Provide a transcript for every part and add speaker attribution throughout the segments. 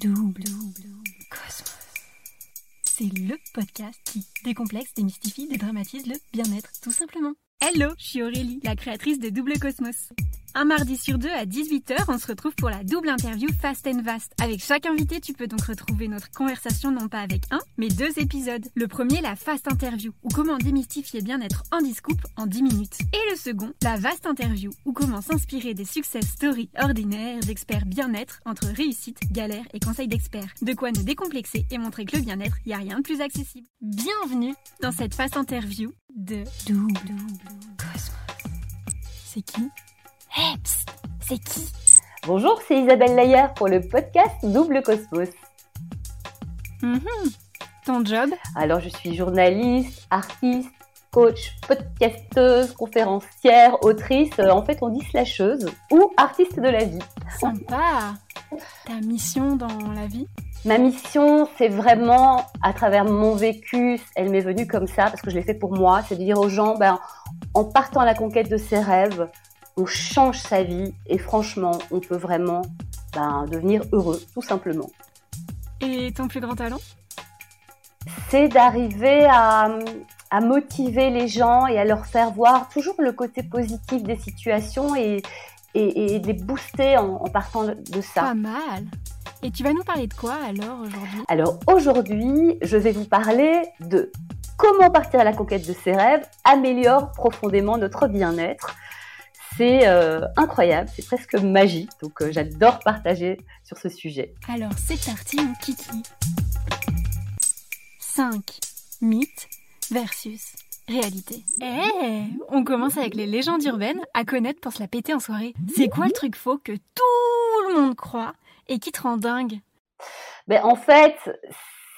Speaker 1: Double Cosmos. C'est le podcast qui décomplexe, démystifie, dédramatise le bien-être, tout simplement. Hello, je suis Aurélie, la créatrice de Double Cosmos. Un mardi sur deux à 18h, on se retrouve pour la double interview Fast and Vast. Avec chaque invité, tu peux donc retrouver notre conversation non pas avec un, mais deux épisodes. Le premier, la Fast Interview, ou comment démystifier bien-être en discoupe en 10 minutes. Et le second, la Vast Interview, ou comment s'inspirer des success stories ordinaires d'experts bien-être entre réussite, galère et conseils d'experts. De quoi nous décomplexer et montrer que le bien-être, il n'y a rien de plus accessible. Bienvenue dans cette Fast Interview de Double Cosmos. C'est qui? Hey, c'est qui?
Speaker 2: Bonjour, c'est Isabelle Layer pour le podcast Double Cosmos.
Speaker 1: Mhm. Ton job?
Speaker 2: Alors, je suis journaliste, artiste, coach, podcasteuse, conférencière, autrice, euh, en fait on dit slasheuse ou artiste de la vie.
Speaker 1: Sympa Ta mission dans la vie?
Speaker 2: Ma mission, c'est vraiment, à travers mon vécu, elle m'est venue comme ça, parce que je l'ai fait pour moi, c'est de dire aux gens, ben, en partant à la conquête de ses rêves, on change sa vie et franchement, on peut vraiment ben, devenir heureux, tout simplement.
Speaker 1: Et ton plus grand talent?
Speaker 2: C'est d'arriver à, motiver les gens et à leur faire voir toujours le côté positif des situations et, et, les booster en, partant de ça.
Speaker 1: Pas mal. Et tu vas nous parler de quoi alors aujourd'hui?
Speaker 2: Alors aujourd'hui, je vais vous parler de comment partir à la conquête de ses rêves améliore profondément notre bien-être. C'est euh, incroyable, c'est presque magique, donc euh, j'adore partager sur ce sujet.
Speaker 1: Alors c'est parti mon kiki. 5 mythes versus réalité. Eh, on commence avec les légendes urbaines à connaître pour se la péter en soirée. C'est quoi le truc faux que tout le monde croit et qui te rend dingue?
Speaker 2: Ben, En fait,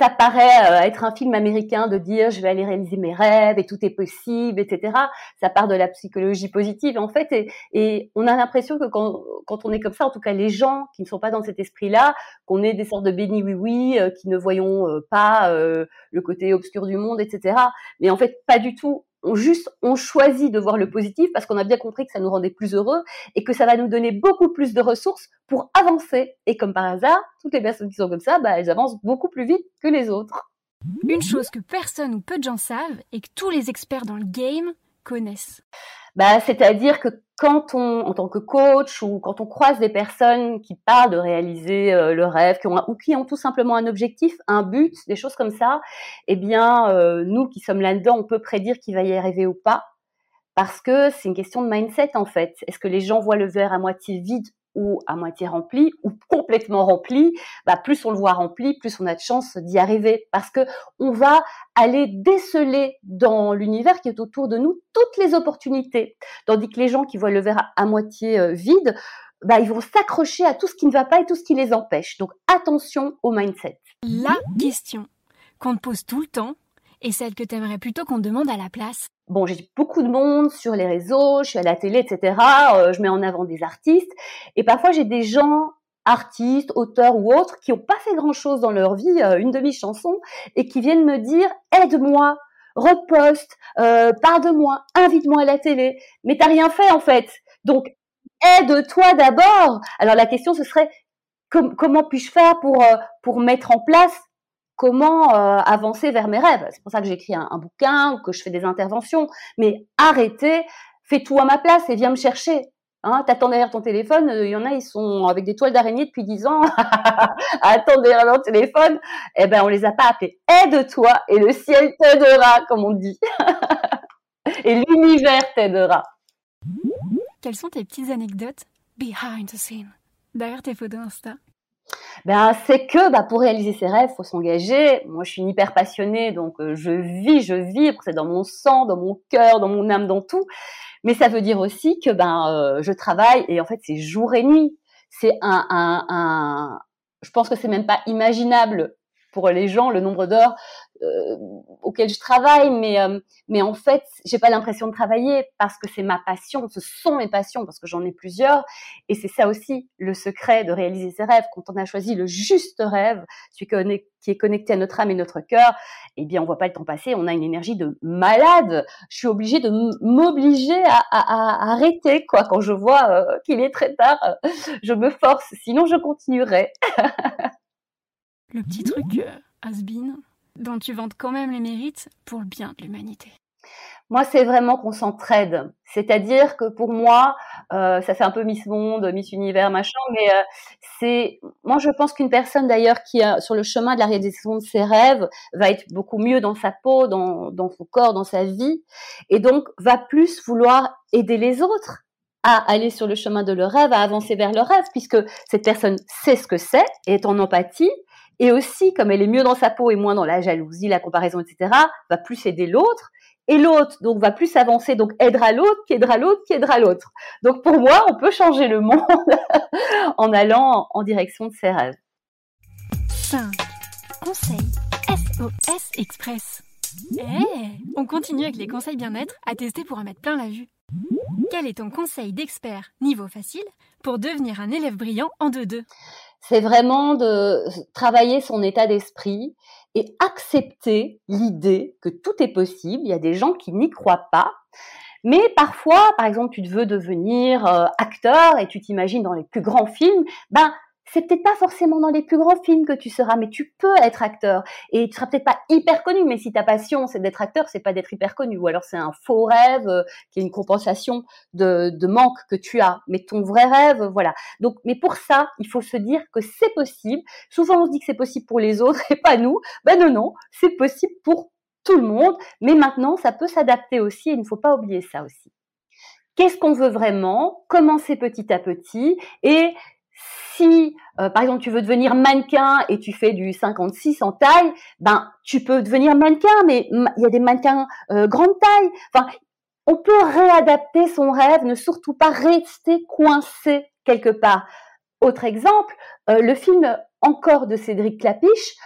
Speaker 2: ça paraît euh, être un film américain de dire je vais aller réaliser mes rêves et tout est possible, etc. Ça part de la psychologie positive en fait et, on a l'impression que quand, quand, on est comme ça, en tout cas les gens qui ne sont pas dans cet esprit-là, qu'on est des sortes de béni oui oui, euh, qui ne voyons euh, pas le côté obscur du monde, etc. Mais en fait pas du tout on juste on choisit de voir le positif parce qu'on a bien compris que ça nous rendait plus heureux et que ça va nous donner beaucoup plus de ressources pour avancer. Et comme par hasard, toutes les personnes qui sont comme ça, bah, elles avancent beaucoup plus vite que les autres.
Speaker 1: Une chose que personne ou peu de gens savent et que tous les experts dans le game connaissent.
Speaker 2: Bah, c'est-à-dire que quand on, en tant que coach ou quand on croise des personnes qui parlent de réaliser euh, le rêve, qui ont ou qui ont tout simplement un objectif, un but, des choses comme ça, eh bien, euh, nous qui sommes là-dedans, on peut prédire qu'il va y arriver ou pas, parce que c'est une question de mindset en fait. Est-ce que les gens voient le verre à moitié vide ou à moitié rempli ou complètement rempli, bah plus on le voit rempli, plus on a de chances d'y arriver parce que on va aller déceler dans l'univers qui est autour de nous toutes les opportunités, tandis que les gens qui voient le verre à, moitié euh, vide, bah ils vont s'accrocher à tout ce qui ne va pas et tout ce qui les empêche. Donc attention au mindset.
Speaker 1: La question qu'on te pose tout le temps et celle que tu aimerais plutôt qu'on te demande à la place
Speaker 2: bon, j'ai beaucoup de monde sur les réseaux, je suis à la télé, etc. Euh, je mets en avant des artistes. Et parfois, j'ai des gens, artistes, auteurs ou autres, qui n'ont pas fait grand-chose dans leur vie, euh, une demi-chanson, et qui viennent me dire, aide-moi, reposte, euh, parle de moi, invite-moi à la télé. Mais t'as rien fait, en fait. Donc, aide-toi d'abord. Alors, la question, ce serait, comment puis-je faire pour, euh, pour mettre en place comment euh, avancer vers mes rêves. C'est pour ça que j'écris un, un, bouquin ou que je fais des interventions. Mais arrêtez, fais tout à ma place et viens me chercher. Hein, T'attends derrière ton téléphone, il y en a, ils sont avec des toiles d'araignée depuis dix ans, attends derrière leur téléphone. Eh ben, on les a pas appelés. Aide-toi et le ciel t'aidera, comme on dit. et l'univers t'aidera.
Speaker 1: Quelles sont tes petites anecdotes behind the scene, derrière tes photos Insta
Speaker 2: ben, c'est que bah, pour réaliser ses rêves, faut s'engager. Moi, je suis une hyper passionnée, donc euh, je vis, je vibre, c'est dans mon sang, dans mon cœur, dans mon âme, dans tout. Mais ça veut dire aussi que ben, euh, je travaille et en fait, c'est jour et nuit. C'est un, un, un, je pense que c'est même pas imaginable pour les gens le nombre d'heures euh, auquel je travaille, mais euh, mais en fait, j'ai pas l'impression de travailler parce que c'est ma passion, ce sont mes passions parce que j'en ai plusieurs, et c'est ça aussi le secret de réaliser ses rêves. Quand on a choisi le juste rêve, celui qui est connecté à notre âme et notre cœur, eh bien, on voit pas le temps passer, on a une énergie de malade. Je suis obligée de m'obliger à, arrêter quoi quand je vois euh, qu'il est très tard. Je me force, sinon je continuerai.
Speaker 1: Le petit truc euh, has-been dont tu vantes quand même les mérites pour le bien de l'humanité.
Speaker 2: Moi, c'est vraiment qu'on s'entraide. C'est-à-dire que pour moi, euh, ça fait un peu Miss Monde, Miss Univers, machin, mais euh, c'est, moi, je pense qu'une personne d'ailleurs qui est sur le chemin de la réalisation de ses rêves va être beaucoup mieux dans sa peau, dans, son corps, dans sa vie, et donc va plus vouloir aider les autres à aller sur le chemin de leur rêve, à avancer vers leur rêve, puisque cette personne sait ce que c'est, est en empathie, et aussi, comme elle est mieux dans sa peau et moins dans la jalousie, la comparaison, etc., va plus aider l'autre, et l'autre donc va plus avancer, donc aidera l'autre, qui aidera l'autre, qui aidera l'autre. Donc pour moi, on peut changer le monde en allant en direction de ses rêves.
Speaker 1: 5. Conseil SOS Express. Eh, on continue avec les conseils bien-être à tester pour en mettre plein la vue. Quel est ton conseil d'expert niveau facile pour devenir un élève brillant en 2-2
Speaker 2: C'est vraiment de travailler son état d'esprit et accepter l'idée que tout est possible. Il y a des gens qui n'y croient pas. Mais parfois, par exemple, tu veux devenir euh, acteur et tu t'imagines dans les plus grands films, ben c'est peut-être pas forcément dans les plus grands films que tu seras, mais tu peux être acteur. Et tu seras peut-être pas hyper connu, mais si ta passion c'est d'être acteur, c'est pas d'être hyper connu. Ou alors c'est un faux rêve euh, qui est une compensation de, manque que tu as. Mais ton vrai rêve, voilà. Donc, mais pour ça, il faut se dire que c'est possible. Souvent on se dit que c'est possible pour les autres et pas nous. Ben non, non, c'est possible pour tout le monde. Mais maintenant, ça peut s'adapter aussi et il ne faut pas oublier ça aussi. Qu'est-ce qu'on veut vraiment? Commencer petit à petit et euh, par exemple, tu veux devenir mannequin et tu fais du 56 en taille, ben, tu peux devenir mannequin, mais il y a des mannequins euh, grande taille. Enfin, on peut réadapter son rêve, ne surtout pas rester coincé quelque part. Autre exemple, euh, le film Encore de Cédric Clapiche,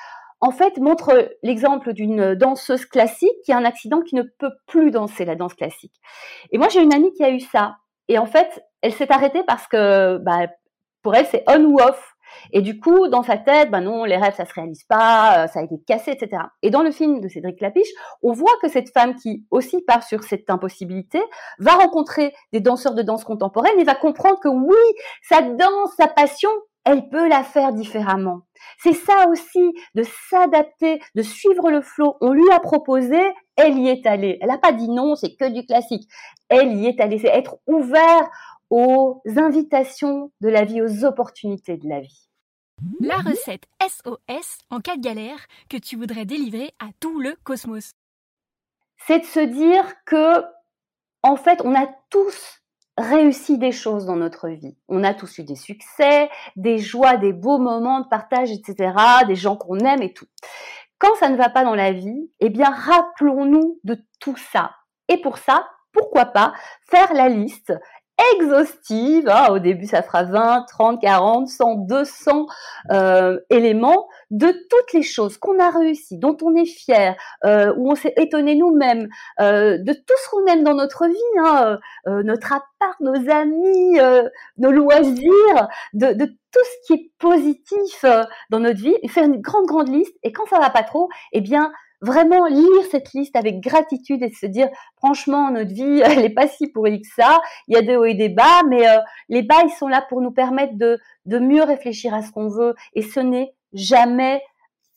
Speaker 2: en fait, montre l'exemple d'une danseuse classique qui a un accident qui ne peut plus danser la danse classique. Et moi, j'ai une amie qui a eu ça. Et en fait, elle s'est arrêtée parce que bah, pour elle, c'est on ou off. Et du coup, dans sa tête, ben non, les rêves, ça se réalise pas, euh, ça a été cassé, etc. Et dans le film de Cédric Lapiche, on voit que cette femme qui aussi part sur cette impossibilité va rencontrer des danseurs de danse contemporaine et va comprendre que oui, sa danse, sa passion, elle peut la faire différemment. C'est ça aussi, de s'adapter, de suivre le flot. On lui a proposé, elle y est allée. Elle n'a pas dit non, c'est que du classique. Elle y est allée. C'est être ouvert aux invitations de la vie, aux opportunités de la vie.
Speaker 1: La recette SOS en cas de galère que tu voudrais délivrer à tout le cosmos.
Speaker 2: C'est de se dire que, en fait, on a tous réussi des choses dans notre vie. On a tous eu des succès, des joies, des beaux moments de partage, etc., des gens qu'on aime et tout. Quand ça ne va pas dans la vie, eh bien, rappelons-nous de tout ça. Et pour ça, pourquoi pas faire la liste exhaustive. Hein. Au début, ça fera 20, 30, 40, 100, 200 euh, éléments de toutes les choses qu'on a réussi, dont on est fier, euh, où on s'est étonné nous-mêmes, euh, de tout ce qu'on aime dans notre vie, hein, euh, notre appart, nos amis, euh, nos loisirs, de, de, tout ce qui est positif euh, dans notre vie, faire une grande, grande liste. Et quand ça va pas trop, eh bien, vraiment lire cette liste avec gratitude et se dire franchement notre vie elle n'est pas si pourrie que ça. Il y a des hauts et des bas mais euh, les bas ils sont là pour nous permettre de de mieux réfléchir à ce qu'on veut. Et ce n'est jamais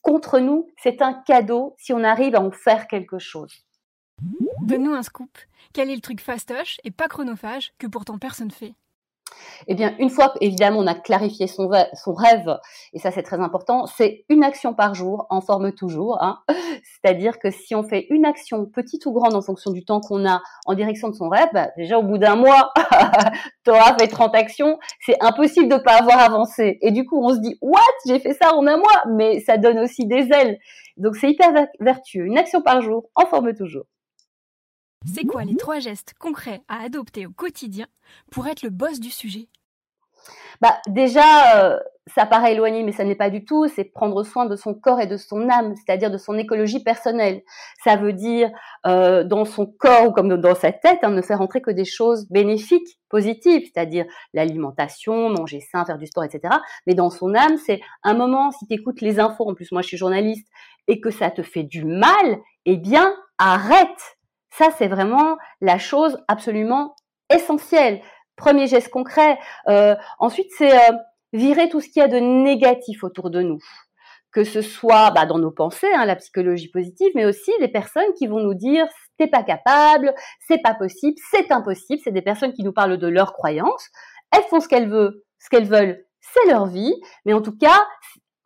Speaker 2: contre nous. C'est un cadeau si on arrive à en faire quelque chose.
Speaker 1: Donne-nous un scoop. Quel est le truc fastoche et pas chronophage que pourtant personne fait?
Speaker 2: Eh bien, une fois évidemment on a clarifié son, rêve, et ça c'est très important, c'est une action par jour, en forme toujours. Hein. C'est-à-dire que si on fait une action petite ou grande en fonction du temps qu'on a en direction de son rêve, bah, déjà au bout d'un mois, tu auras fait 30 actions, c'est impossible de ne pas avoir avancé. Et du coup, on se dit, what, j'ai fait ça en un mois, mais ça donne aussi des ailes. Donc c'est hyper vertueux. Une action par jour, en forme toujours.
Speaker 1: C'est quoi les trois gestes concrets à adopter au quotidien pour être le boss du sujet?
Speaker 2: Bah déjà, euh, ça paraît éloigné, mais ça n'est pas du tout. C'est prendre soin de son corps et de son âme, c'est-à-dire de son écologie personnelle. Ça veut dire euh, dans son corps ou comme dans sa tête, hein, ne faire entrer que des choses bénéfiques, positives, c'est-à-dire l'alimentation, manger sain, faire du sport, etc. Mais dans son âme, c'est un moment. Si tu écoutes les infos, en plus moi je suis journaliste, et que ça te fait du mal, eh bien arrête ça, c'est vraiment la chose absolument essentielle. Premier geste concret. Euh, ensuite, c'est euh, virer tout ce qu'il y a de négatif autour de nous. que ce soit bah, dans nos pensées, hein, la psychologie positive, mais aussi les personnes qui vont nous dire t'es pas capable, c'est pas possible, c'est impossible. C'est des personnes qui nous parlent de leurs croyances. Elles font ce qu'elles veulent, ce qu'elles veulent, c'est leur vie, mais en tout cas,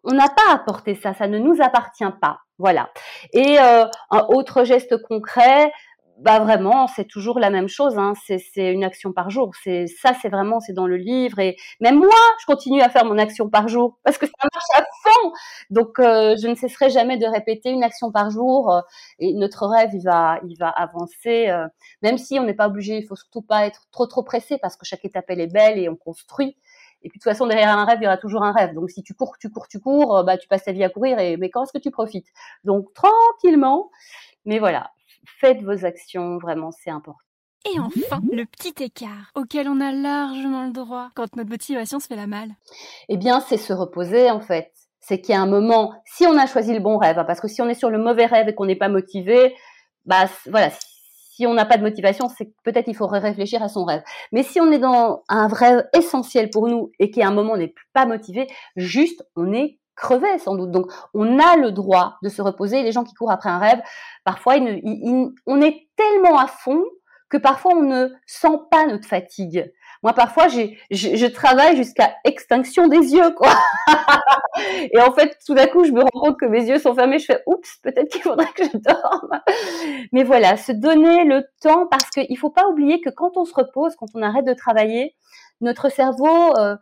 Speaker 2: on n'a pas porter ça, ça ne nous appartient pas. Voilà. Et euh, un autre geste concret, bah vraiment, c'est toujours la même chose. Hein. C'est une action par jour. C'est ça, c'est vraiment, c'est dans le livre. Et même moi, je continue à faire mon action par jour parce que ça marche à fond. Donc, euh, je ne cesserai jamais de répéter une action par jour. Euh, et notre rêve, il va, il va avancer. Euh, même si on n'est pas obligé, il faut surtout pas être trop trop pressé parce que chaque étape elle est belle et on construit. Et puis de toute façon, derrière un rêve, il y aura toujours un rêve. Donc si tu cours, tu cours, tu cours, bah tu passes ta vie à courir. Et mais quand est-ce que tu profites? Donc tranquillement. Mais voilà, faites vos actions, vraiment, c'est important.
Speaker 1: Et enfin, le petit écart auquel on a largement le droit quand notre motivation se fait la malle.
Speaker 2: Eh bien, c'est se reposer en fait. C'est qu'il y a un moment, si on a choisi le bon rêve, hein, parce que si on est sur le mauvais rêve et qu'on n'est pas motivé, bah voilà, si on n'a pas de motivation, c'est peut-être il faudrait réfléchir à son rêve. Mais si on est dans un rêve essentiel pour nous et qu'à un moment on n'est pas motivé, juste on est crever sans doute. Donc on a le droit de se reposer. Les gens qui courent après un rêve, parfois on est tellement à fond que parfois on ne sent pas notre fatigue. Moi, parfois, je, travaille jusqu'à extinction des yeux, quoi. et en fait, tout d'un coup, je me rends compte que mes yeux sont fermés. Je fais, oups, peut-être qu'il faudrait que je dorme. Mais voilà, se donner le temps parce qu'il faut pas oublier que quand on se repose, quand on arrête de travailler, notre cerveau euh,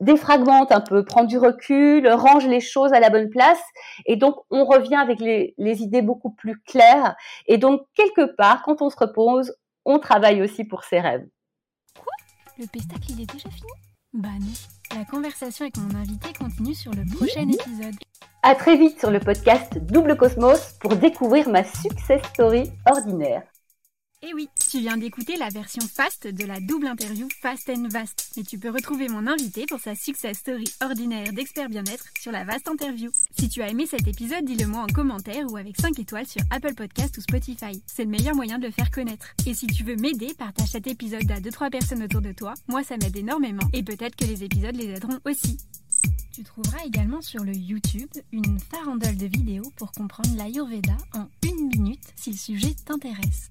Speaker 2: défragmente un peu, prend du recul, range les choses à la bonne place, et donc on revient avec les, idées beaucoup plus claires. Et donc quelque part, quand on se repose, on travaille aussi pour ses rêves.
Speaker 1: Quoi? Le pestacle, il est déjà fini? Bah non. La conversation avec mon invité continue sur le prochain épisode.
Speaker 2: À très vite sur le podcast Double Cosmos pour découvrir ma success story ordinaire.
Speaker 1: Et eh oui, tu viens d'écouter la version fast de la double interview Fast and Vast. Mais tu peux retrouver mon invité pour sa success story ordinaire d'expert bien-être sur la Vast Interview. Si tu as aimé cet épisode, dis-le moi en commentaire ou avec 5 étoiles sur Apple Podcast ou Spotify. C'est le meilleur moyen de le faire connaître. Et si tu veux m'aider, partage cet épisode à 2-3 personnes autour de toi. Moi, ça m'aide énormément. Et peut-être que les épisodes les aideront aussi. Tu trouveras également sur le YouTube une farandole de vidéos pour comprendre l'Ayurveda en une minute si le sujet t'intéresse.